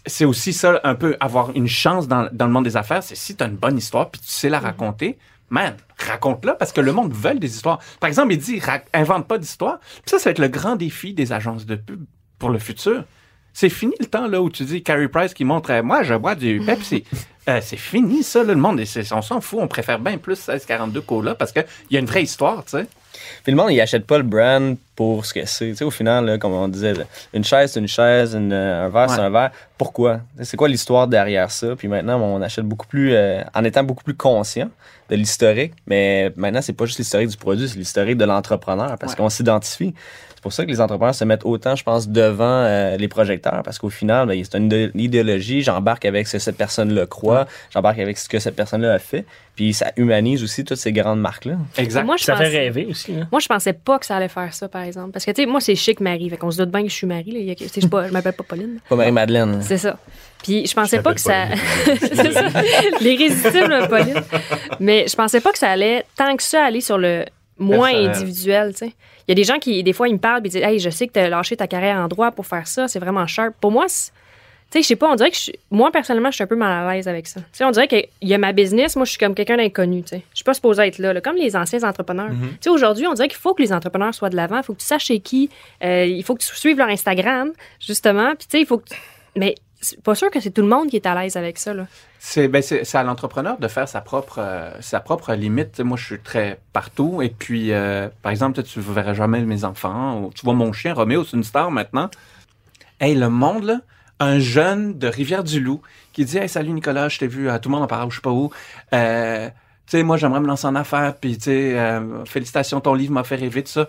c'est aussi ça, un peu avoir une chance dans, dans le monde des affaires, c'est si tu as une bonne histoire puis tu sais la raconter, man, raconte-la parce que le monde veut des histoires. Par exemple, il dit, invente pas d'histoire. Puis ça, ça va être le grand défi des agences de pub pour le futur. C'est fini le temps là où tu dis Carrie Price qui montre euh, moi je bois du Pepsi. Euh, c'est fini ça là, le monde on s'en fout, on préfère bien plus 1642 cola parce que il y a une vraie histoire, tu sais. Puis le monde, il achète pas le brand pour ce que c'est. Tu sais, au final, là, comme on disait, une chaise, c'est une chaise, une, euh, un verre, c'est un verre. Pourquoi? C'est quoi l'histoire derrière ça? Puis maintenant, on achète beaucoup plus, euh, en étant beaucoup plus conscient de l'historique. Mais maintenant, c'est pas juste l'historique du produit, c'est l'historique de l'entrepreneur parce Ouais. qu'on s'identifie. C'est pour ça que les entrepreneurs se mettent autant, je pense, devant euh, les projecteurs parce qu'au final, ben, c'est une idé- idéologie. J'embarque avec ce que cette personne-là croit, j'embarque avec ce que cette personne-là a fait. Puis ça humanise aussi toutes ces grandes marques-là. Exact. Moi, je Ça fait pensais- rêver aussi. hein. Moi, je pensais pas que ça allait faire ça, par exemple. Parce que, tu sais, moi, c'est chic Marie. Fait qu'on se doute bien que je suis Marie. Là. Il y a Je suis pas- je m'appelle pas Pauline. Pas Marie-Madeleine. C'est ça. Puis je pensais Je pas que ça. c'est ça. L'irrésistible Pauline. Mais je pensais pas que ça allait tant que ça aller sur le moins Personnel. individuel, tu sais. Il y a des gens qui, des fois, ils me parlent et disent Hey, je sais que tu as lâché ta carrière en droit pour faire ça, c'est vraiment sharp. Pour moi, c'est- tu sais, je sais pas, on dirait que je- moi, personnellement, je suis un peu mal à l'aise avec ça. Tu sais, on dirait qu'il y a ma business, moi, je suis comme quelqu'un d'inconnu, tu sais. Je suis pas supposée être là, là, comme les anciens entrepreneurs. Tu sais, aujourd'hui, on dirait qu'il faut que les entrepreneurs soient de l'avant, il faut que tu saches chez qui, euh, il faut que tu suives leur Instagram, justement, puis tu sais, il faut que tu- Mais c'est pas sûr que c'est tout le monde qui est à l'aise avec ça, là. C'est ben, à l'entrepreneur de faire sa propre, euh, sa propre limite. Moi, je suis très partout. Et puis, euh, par exemple, tu ne verras jamais mes enfants. ou tu vois mon chien, Roméo, c'est une star maintenant. Hey, le monde, là, un jeune de Rivière-du-Loup qui dit Hey, salut Nicolas, je t'ai vu, à tout le monde en parle, je sais pas où. Euh, tu sais, moi, j'aimerais me lancer en affaires. Puis, tu sais, euh, félicitations, ton livre m'a fait rêver de ça.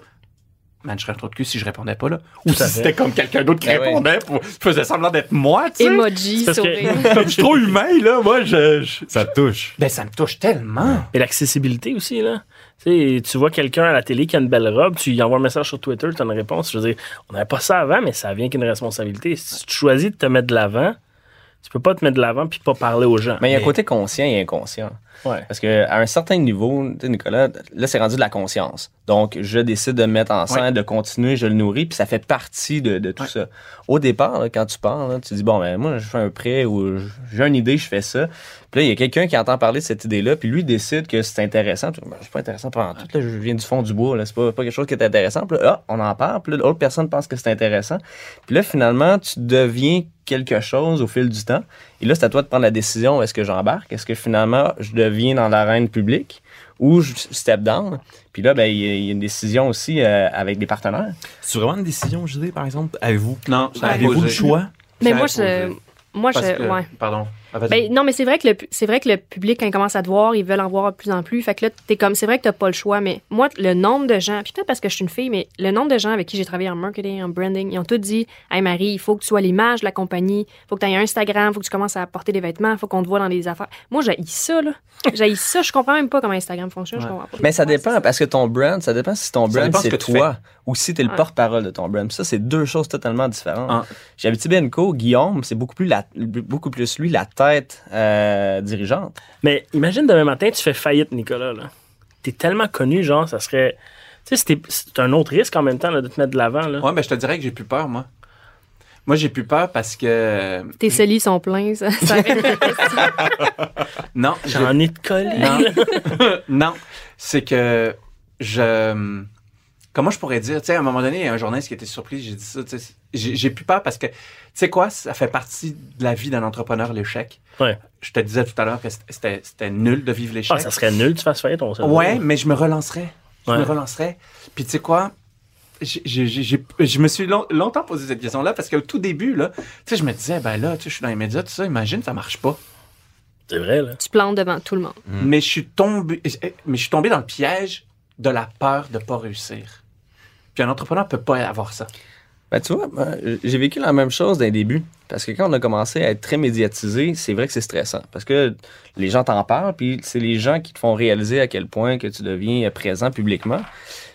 Man, je serais un trou de cul si je répondais pas, là. Ou si c'était comme quelqu'un d'autre qui Ben répondait, pour, faisait semblant d'être moi, tu sais. Emoji, que- sourire. Comme je suis trop humain, là, moi, je- je Ça te touche. ben, ça me touche tellement. Et l'accessibilité aussi, là. Tu sais, tu vois quelqu'un à la télé qui a une belle robe, tu lui envoies un message sur Twitter, tu as une réponse. Je veux dire, on n'avait pas ça avant, mais ça vient qu'une responsabilité. Si tu choisis de te mettre de l'avant, tu peux pas te mettre de l'avant puis pas parler aux gens. Mais il y a un côté conscient et inconscient. Ouais. Parce qu'à un certain niveau, tu sais, Nicolas, là, c'est rendu de la conscience. Donc, je décide de me mettre en scène, Ouais. de continuer, je le nourris, puis ça fait partie de, de tout Ouais. ça. Au départ, là, quand tu pars, là, tu dis, bon, ben, moi, je fais un prêt ou j'ai une idée, je fais ça. Puis là, il y a quelqu'un qui entend parler de cette idée-là, puis lui décide que c'est intéressant. Tu dis, Ben, c'est pas intéressant pendant tout. Là, je viens du fond du bois, là, c'est pas, pas quelque chose qui est intéressant. Puis là, ah, on en parle, puis là, l'autre personne pense que c'est intéressant. Puis là, finalement, tu deviens quelque chose au fil du temps. Et là, c'est à toi de prendre la décision est-ce que j'embarque? Est-ce que finalement, je deviens dans l'arène publique? Ou je step down Puis là, ben, il y, a- une décision aussi euh, avec des partenaires. C'est vraiment une décision, Judée, par exemple? Avez-vous Non, avez-vous le choix? Mais moi, je. Moi, je. que- Ouais. Pardon. Ah. Ben, non, mais c'est vrai que le c'est vrai que le public quand il commence à te voir, ils veulent en voir de plus en plus. Fait que là, t'es comme c'est vrai que t'as pas le choix, mais moi le nombre de gens, puis peut-être parce que je suis une fille, mais le nombre de gens avec qui j'ai travaillé en marketing, en branding, ils ont tous dit "Hey Marie, il faut que tu sois l'image de la compagnie, faut que tu aies un Instagram, faut que tu commences à porter des vêtements, faut qu'on te voit dans des affaires." Moi, j'ai ça là. J'ai ça, je comprends même pas comment Instagram fonctionne, je Ouais. comprends pas. Mais ça dépend, parce que ton brand, ça dépend si ton brand, c'est toi ou si tu es le Ouais. porte-parole de ton brand. Ça, c'est deux choses totalement différentes. Ah. Abitibi Co, Guillaume, c'est beaucoup plus, la, beaucoup plus lui, la tête euh, dirigeante. Mais imagine demain matin, tu fais faillite, Nicolas. Là. T'es tellement connu, genre, ça serait. Tu sais, c'était- c'est un autre risque en même temps là, de te mettre de l'avant. là. Ouais, ben, je te dirais que j'ai plus peur, moi. Moi, j'ai plus peur parce que. Tes celliers sont pleins, ça. ça. Non, J'en ai de collé. Non. non. C'est que je. Comment je pourrais dire? Tu sais, à un moment donné, il y a un journaliste qui était surpris, j'ai dit ça. tu sais, J'ai plus peur parce que, tu sais quoi, ça fait partie de la vie d'un entrepreneur, l'échec. Ouais. Je te disais tout à l'heure que c'était c'était nul de vivre l'échec. Ah, ça serait nul tu fasses faillite, on sait. Ouais, mais je me relancerais. Je Ouais. me relancerais. Puis tu sais quoi? J'ai- je me suis long- longtemps posé cette question-là parce qu'au tout début, là, tu sais, je me disais, ben là, tu sais, je suis dans les médias, tout ça, imagine, ça marche pas. C'est vrai, là. tu plantes devant tout le monde. Mais je suis tombé, mais je suis tombé dans le piège de la peur de pas réussir. Puis un entrepreneur peut pas avoir ça. Ben, tu vois, j'ai vécu la même chose d'un début. Parce que quand on a commencé à être très médiatisé, c'est vrai que c'est stressant. Parce que les gens t'en parlent, puis c'est les gens qui te font réaliser à quel point que tu deviens présent publiquement.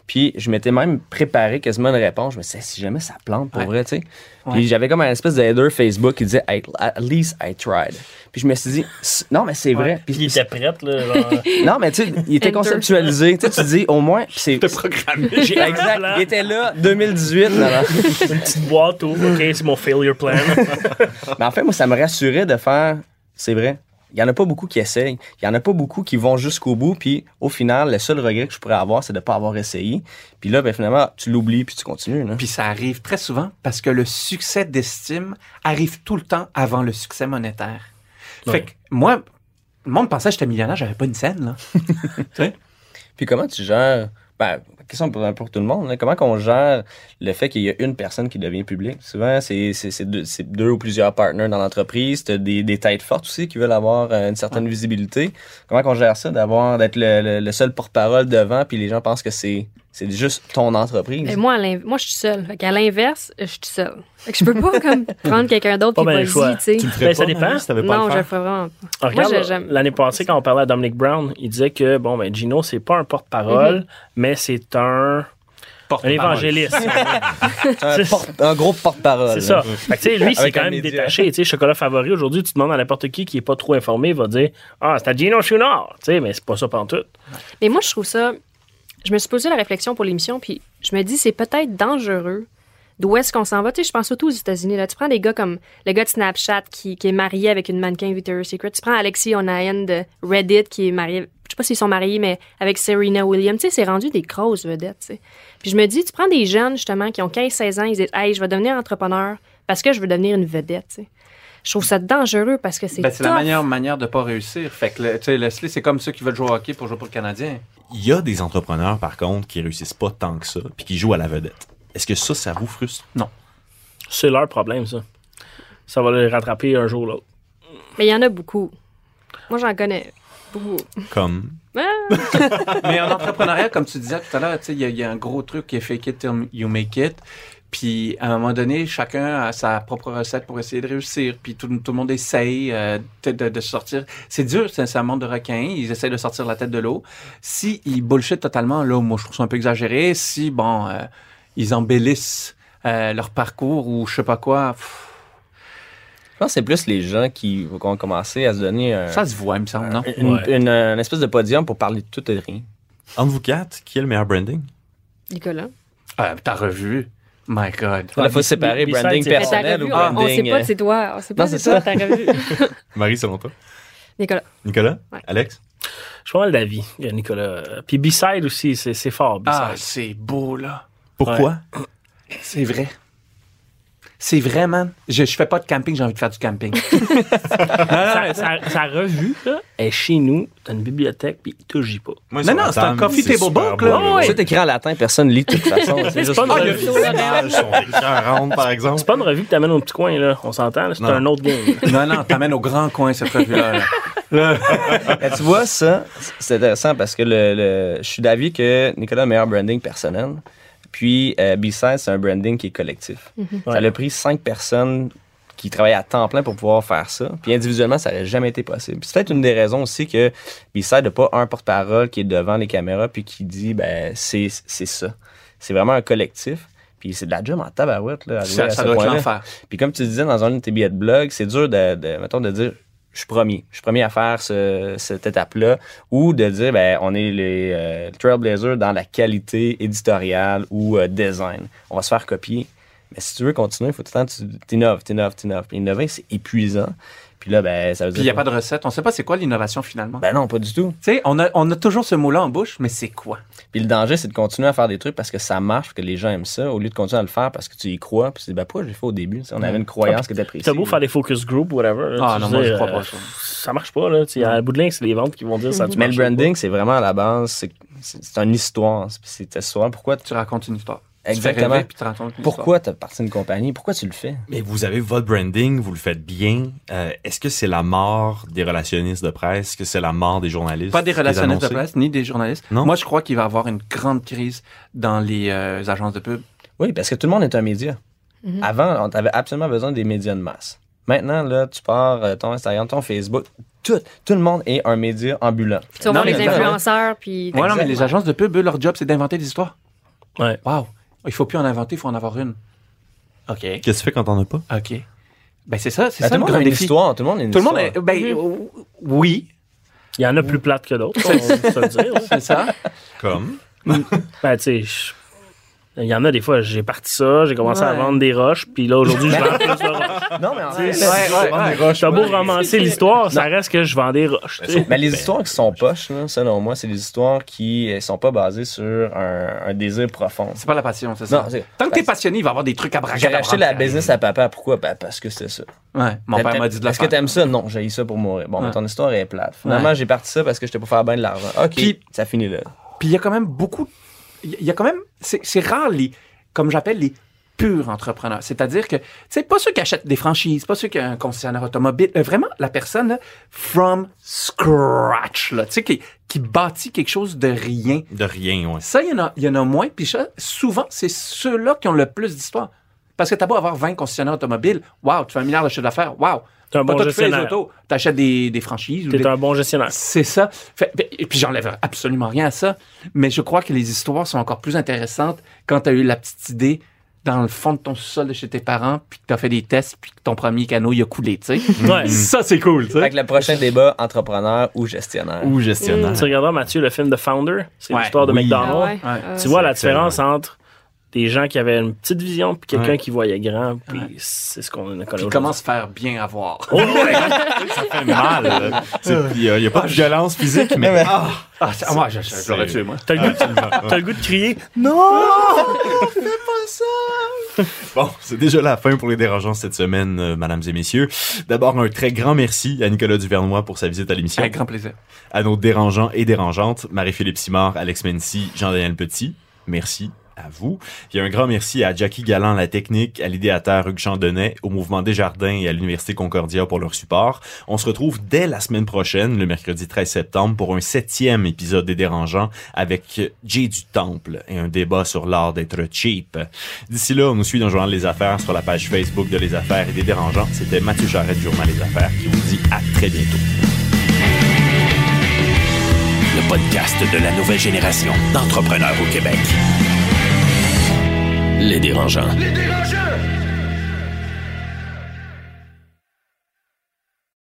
Puis je m'étais même préparé quasiment une réponse. Je me disais, si jamais ça plante pour Ouais. vrai, tu sais. Ouais. Puis j'avais comme un espèce d'header Facebook qui disait, At at least I tried. Puis je me suis dit, non, mais c'est vrai. Puis Puis il était prête, là. genre, non, mais tu sais, il était conceptualisé. tu sais, tu dis, au moins, c'est. programmé. Exact. Il était là, 2018. là, là. une petite boîte, où, OK, c'est mon failure plan. Mais en fait, moi, ça me rassurait de faire, c'est vrai. Il n'y en a pas beaucoup qui essayent. Il n'y en a pas beaucoup qui vont jusqu'au bout. Puis au final, le seul regret que je pourrais avoir, c'est de ne pas avoir essayé. Puis là, ben, finalement, tu l'oublies puis tu continues. Là. Puis ça arrive très souvent parce que le succès d'estime arrive tout le temps avant le succès monétaire. Ouais. Fait que moi, le monde pensait que j'étais millionnaire, j'avais pas une scène, là. Puis comment tu gères, ben, question pour, pour tout le monde, là, comment qu'on gère le fait qu'il y a une personne qui devient publique? Souvent, c'est deux, ou plusieurs partenaires dans l'entreprise. Tu des, des têtes fortes aussi qui veulent avoir euh, une certaine visibilité. Comment qu'on gère ça, d'avoir d'être le, le- le seul porte-parole devant, puis les gens pensent que c'est c'est juste ton entreprise? Et moi, à je suis seule. Fait qu'à l'inverse, je suis seule. Fait que je peux pas comme prendre quelqu'un d'autre Pas bien le choix. tu. Tu le ferais Ben, pas, ça dépend. Marie, si t'avais pas à Non, le je le faire? ferais vraiment pas. Ah, regarde, l'année passée, quand on parlait à Dominic Brown, il disait que bon, ben, Gino, c'est pas un porte-parole, Mhm. mais c'est un, un évangéliste. un, c'est- porte- un gros porte-parole. C'est ça. Fait que, tu sais, lui, c'est quand même média. détaché. Tu sais, chocolat favori, aujourd'hui, tu demandes à n'importe qui qui est pas trop informé, il va dire Ah, c'est à Gino Chouinard. Tu sais, mais c'est pas ça pantoute. Mais moi, je trouve ça. Je me suis posé la réflexion pour l'émission, puis je me dis, c'est peut-être dangereux. D'où est-ce qu'on s'en va? Tu sais, je pense surtout aux États-Unis. Là. Tu prends des gars comme le gars de Snapchat qui, qui est marié avec une mannequin Victoria's Secret. Tu prends Alexis Onayen de Reddit qui est marié, sais pas s'ils sont mariés, mais avec Serena Williams. Tu sais, c'est rendu des grosses vedettes. tu sais. Puis je me dis, tu prends des jeunes, justement, qui ont 15-16 ans, ils disent, hey, je vais devenir entrepreneur parce que je veux devenir une vedette. tu sais. Je trouve ça dangereux parce que c'est Ben, c'est la meilleure manière de pas réussir. Fait que, le- tu sais, Leslie, c'est comme ceux qui veulent jouer au hockey pour jouer pour le Canadien. Il y a des entrepreneurs, par contre, qui réussissent pas tant que ça, puis qui jouent à la vedette. Est-ce que ça, ça vous frustre? C'est leur problème, ça. Ça va les rattraper un jour ou l'autre. Mais il y en a beaucoup. Moi, j'en connais beaucoup. Comme. Ah! Mais en entrepreneuriat, comme tu disais tout à l'heure, tu sais, il y, a- il y a un gros truc qui est fake it till you make it. Puis à un moment donné, chacun a sa propre recette pour essayer de réussir. Puis tout, tout le monde essaye euh, de, sortir. C'est dur, c'est un monde de requins. Ils essayent de sortir la tête de l'eau. Si ils bullshit totalement, là, moi je trouve ça un peu exagéré. Si bon, euh, ils embellissent euh, leur parcours ou je sais pas quoi, pff, pense que c'est plus les gens qui vont commencer à se donner un, ça se voit, il me semble, non? une, Ouais. une- une espèce de podium pour parler de tout et de rien. Entre vous quatre, qui est le meilleur branding? Nicolas. Euh, Ta revue, my God. Il faut séparer branding personnel ou revue, on- on branding. sait pas euh, c'est toi. On sait pas Non, c'est toi ça. ta revue. Marie, selon toi? Nicolas. Nicolas? Ouais. Alex? Je suis pas mal d'avis, euh, Nicolas. Puis B-side aussi, c'est fort, B-side. Ah, c'est beau, là. Pourquoi? C'est vrai. C'est vrai, man. Je, je fais pas de camping, j'ai envie de faire du camping. sa, sa- sa revue, là, est chez nous, dans une bibliothèque, puis il touche pas. Moi, Non, non, c'est un coffee table book, là. C'est écrit en latin, personne lit de toute façon. C'est pas pas une le- revue. C'est pas une revue que t'amènes au petit coin, là. On s'entend, là, c'est un autre game. non, non, t'amènes au grand coin cette revue-là. là. Tu vois, ça, c'est intéressant parce que le, le- je suis d'avis que Nicolas a un meilleur branding personnel. Puis euh, B-Side, c'est un branding qui est collectif. Ça Ouais. a pris cinq personnes qui travaillent à temps plein pour pouvoir faire ça. Puis individuellement, ça n'aurait jamais été possible. C'est peut-être une des raisons aussi que B-Side n'a pas un porte-parole qui est devant les caméras puis qui dit, ben, c'est c'est ça. C'est vraiment un collectif. Puis c'est de la job en tabarouette, là, à Ça, à ça ce doit être l'enfer. Puis comme tu disais dans un de tes billets de blog, c'est dur de, de, mettons, de dire je suis premier. Je suis à faire ce- cette étape-là. Ou de dire ben, on est les euh, Trailblazers dans la qualité éditoriale ou euh, design. On va se faire copier. Mais si tu veux continuer, il faut tout le temps tu t'innoves, t'innoves. Puis innover, c'est épuisant. Puis là, ben, ça veut Puis dire. il n'y a pas de recette. On sait pas c'est quoi l'innovation finalement. Ben non, pas du tout. tu sais, on a, on a toujours ce mot-là en bouche, mais c'est quoi? Puis le danger, c'est de continuer à faire des trucs parce que ça marche, parce que les gens aiment ça, au lieu de continuer à le faire parce que tu y crois. Puis tu dis, ben, pourquoi j'ai fait au début? Tu on avait une croyance qui était précise. T'as beau faire des focus group, whatever. là, Ah tu non, sais, moi, je crois euh, pas ça. Ça marche pas, là. Tu sais, À bout de ligne, c'est les ventes qui vont dire ça. Mais le branding, c'est vraiment à la base, c'est c'est- c'est une histoire. C'est c'est souvent pourquoi tu Tu racontes une histoire. Tu fais Exactement. rêver, puis Pourquoi tu as parti d'une compagnie? Pourquoi tu le fais? Mais vous avez votre branding, vous le faites bien. Euh, Est-ce que c'est la mort des relationnistes de presse? Est-ce que c'est la mort des journalistes? Pas des relationnistes de presse, ni des journalistes. Non? Moi, je crois qu'il va y avoir une grande crise dans les euh, agences de pub. Oui, parce que tout le monde est un média. Mhm. Avant, on avait absolument besoin des médias de masse. Maintenant, là, tu pars euh, ton Instagram, ton Facebook, tout, tout le monde est un média ambulant. Tu les influenceurs, puis. Ouais, non, mais les agences de pub, eux, leur job, c'est d'inventer des histoires. Ouais. Wow. Il faut plus en inventer, il faut en avoir une. OK. Qu'est-ce que tu fais quand t'en as pas? OK. Ben, c'est ça, c'est Ben, ça tout le monde a une défi. histoire. Tout le monde a une Tout le monde histoire. est. Ben, euh, oui, Il y en a plus plates que d'autres, on va se le dire. c'est ça. Comme? Ben, tu sais, je- Il y en a des fois, j'ai parti ça, j'ai commencé à vendre des roches, puis là, aujourd'hui, je vends plus de roches. Non, mais en fait, c'est- ouais, ouais. T'as beau romancer l'histoire, ça reste que je vends des roches. Mais les histoires qui sont poches, là, selon moi, c'est des histoires qui euh, sont pas basées sur un, un désir profond. C'est pas la passion, c'est ça. Non, c'est- Tant que t'es passionné, il va y avoir des trucs à braquer. J'ai racheté la business à papa. Pourquoi? Ben, parce que c'était ça. Ouais, mon père m'a dit de la Est-ce que t'aimes ça? Non, j'ai eu ça pour mourir. Bon, Ouais. mais ton histoire est plate. Finalement, Ouais. j'ai parti ça parce que j'étais pour faire bien de l'argent. OK, Puis- ça finit là. Puis il y a quand même beaucoup. Il y a quand même. C'est c'est rare les. Comme j'appelle les purs entrepreneurs. C'est-à-dire que, sais, pas ceux qui achètent des franchises, pas ceux qui ont un concessionnaire automobile. euh, vraiment, la personne, là, from scratch, là, tu sais, qui, qui bâtit quelque chose de rien. De rien, ouais. Ça, il y en a, il y en a moins. Puis ça, souvent, c'est ceux-là qui ont le plus d'histoire. Parce que t'as beau avoir 20 concessionnaires automobiles, wow, tu fais un milliard de chiffre d'affaires, wow. T'es un bon toi les gestionnaire. autos, t'achètes des, des franchises. T'es des- un bon gestionnaire. c'est ça. Fait- fait- et puis j'enlève absolument rien à ça, mais je crois que les histoires sont encore plus intéressantes quand tu as eu la petite idée dans le fond de ton sol de chez tes parents, puis que tu as fait des tests, puis que ton premier canot il a coulé, tu sais. Ouais. ça c'est cool, tu sais. Fait que le prochain débat, entrepreneur ou gestionnaire? Ou gestionnaire. Tu regarderas, Mathieu, le film The Founder, c'est Ouais. l'histoire de Oui. McDonald's. Ah ouais. Ouais. Euh, Tu vois la différence entre des gens qui avaient une petite vision puis quelqu'un Ouais. qui voyait grand, puis c'est ce qu'on connaît Puis aujourd'hui. commence à faire bien avoir. Oh, ouais. Ça fait mal. Il n'y a, y a pas de violence physique, mais. Ah, Ah, ah, moi, je, je, je l'aurais tué, moi. T'as le, goût de- t'as le goût de crier. Bon, c'est déjà la fin pour les dérangeants cette semaine, euh, mesdames et messieurs. D'abord, un très grand merci à Nicolas Duvernois pour sa visite à l'émission. Avec grand plaisir. À nos dérangeants et dérangeantes, Marie-Philippe Simard, Alex Mency, Jean-Daniel Petit. Merci à vous. Puis un grand merci à Jackie Galland, la technique, à l'idéateur Hugues Chandonnet, au Mouvement Desjardins et à l'Université Concordia pour leur support. On se retrouve dès la semaine prochaine, le mercredi 13 septembre, pour un septième épisode des Dérangeants avec Jay du Temple et un débat sur l'art d'être cheap. D'ici là, on nous suit dans le Journal Les Affaires sur la page Facebook de Les Affaires et des Dérangeants. C'était Mathieu Charette du Journal Les Affaires qui vous dit à très bientôt. Le podcast de la nouvelle génération d'entrepreneurs au Québec. Les dérangeants.